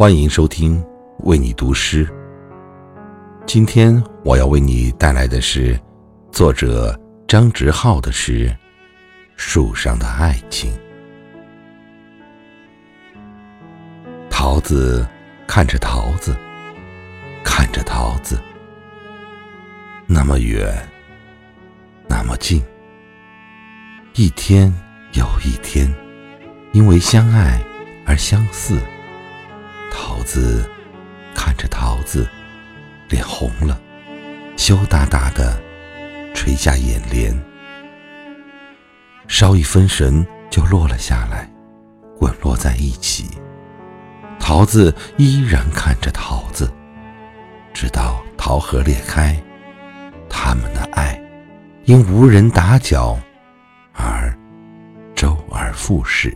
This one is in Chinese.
欢迎收听为你读诗。今天我要为你带来的是作者张直浩的诗《树上的爱情》。桃子看着桃子，看着桃子，那么远，那么近。一天又一天，因为相爱而相似。桃子看着桃子，脸红了，羞答答的垂下眼帘，稍一分神就落了下来，滚落在一起。桃子依然看着桃子，直到桃核裂开，他们的爱因无人打搅而周而复始。